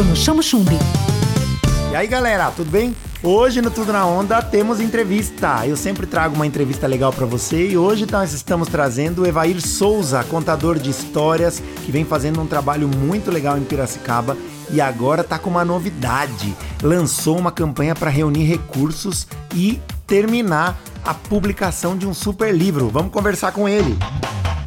Bruno Chamo Chumbi. E aí galera, tudo bem? Hoje no Tudo na Onda temos entrevista. Eu sempre trago uma entrevista legal para você e hoje nós estamos trazendo o Evair Souza, contador de histórias, que vem fazendo um trabalho muito legal em Piracicaba e agora tá com uma novidade. Lançou uma campanha para reunir recursos e terminar a publicação de um super livro. Vamos conversar com ele.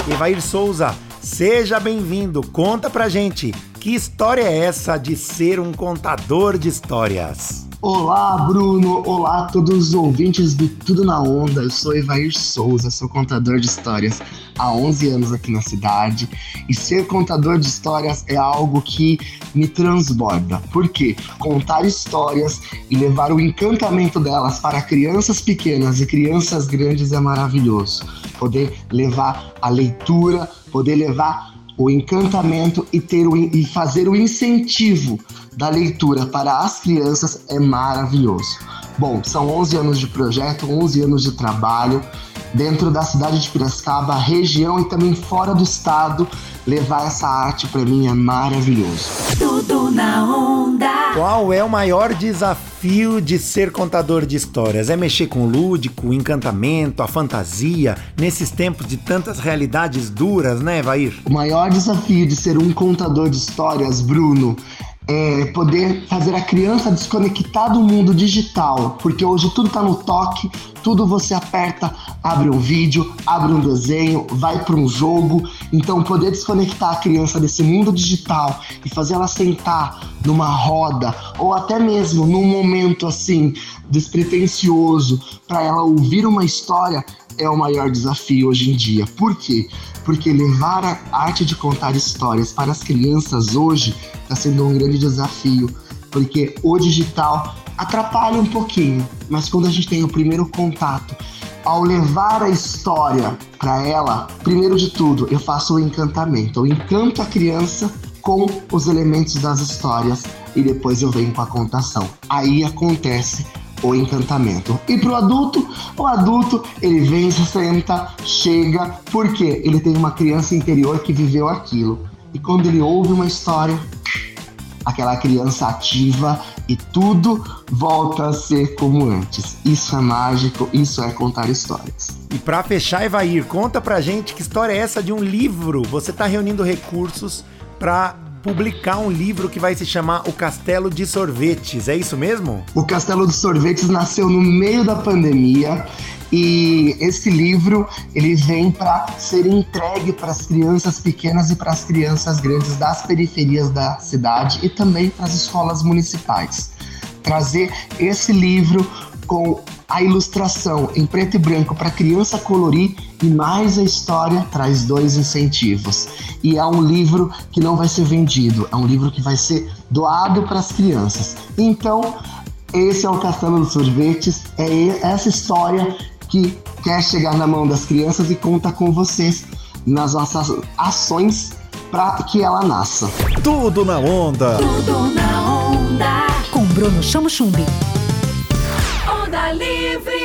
Evair Souza, seja bem-vindo. Conta pra gente, que história é essa de ser um contador de histórias? Olá, Bruno! Olá todos os ouvintes do Tudo na Onda. Eu sou Evair Souza, sou contador de histórias há 11 anos aqui na cidade. E ser contador de histórias é algo que me transborda. Por quê? Contar histórias e levar o encantamento delas para crianças pequenas e crianças grandes é maravilhoso. Poder levar a leitura, poder levar o encantamento e, ter o, e fazer o incentivo da leitura para as crianças é maravilhoso. Bom, são 11 anos de projeto, 11 anos de trabalho dentro da cidade de Piracicaba, região e também fora do estado. Levar essa arte para mim é maravilhoso. Tudo na onda. Qual é o maior desafio de ser contador de histórias? É mexer com o lúdico, o encantamento, a fantasia, nesses tempos de tantas realidades duras, né, Vair? O maior desafio de ser um contador de histórias, Bruno, é, poder fazer a criança desconectar do mundo digital, porque hoje tudo está no toque, tudo você aperta, abre um vídeo, abre um desenho, vai para um jogo. Então, poder desconectar a criança desse mundo digital e fazer ela sentar numa roda ou até mesmo num momento assim despretensioso para ela ouvir uma história é o maior desafio hoje em dia. Por quê? Porque levar a arte de contar histórias para as crianças hoje está sendo um grande desafio, porque o digital atrapalha um pouquinho, mas quando a gente tem o primeiro contato, ao levar a história para ela, primeiro de tudo, eu faço o encantamento. Eu encanto a criança com os elementos das histórias e depois eu venho com a contação. Aí acontece o encantamento. E pro adulto, o adulto ele vem, se senta, chega, porque ele tem uma criança interior que viveu aquilo. E quando ele ouve uma história, aquela criança ativa e tudo volta a ser como antes. Isso é mágico, isso é contar histórias. E para fechar, Evair, conta pra gente que história é essa de um livro. Você tá reunindo recursos para publicar um livro que vai se chamar O Castelo de Sorvetes, é isso mesmo? O Castelo de Sorvetes nasceu no meio da pandemia e esse livro ele vem para ser entregue para as crianças pequenas e para as crianças grandes das periferias da cidade e também para as escolas municipais. Trazer esse livro com a ilustração em preto e branco para criança colorir e mais a história traz dois incentivos. E é um livro que não vai ser vendido, é um livro que vai ser doado para as crianças. Então, esse é o Castelo dos Sorvetes, é essa história que quer chegar na mão das crianças e conta com vocês nas nossas ações para que ela nasça. Tudo na onda. Tudo na onda. Com Bruno Chamo Chumbi. every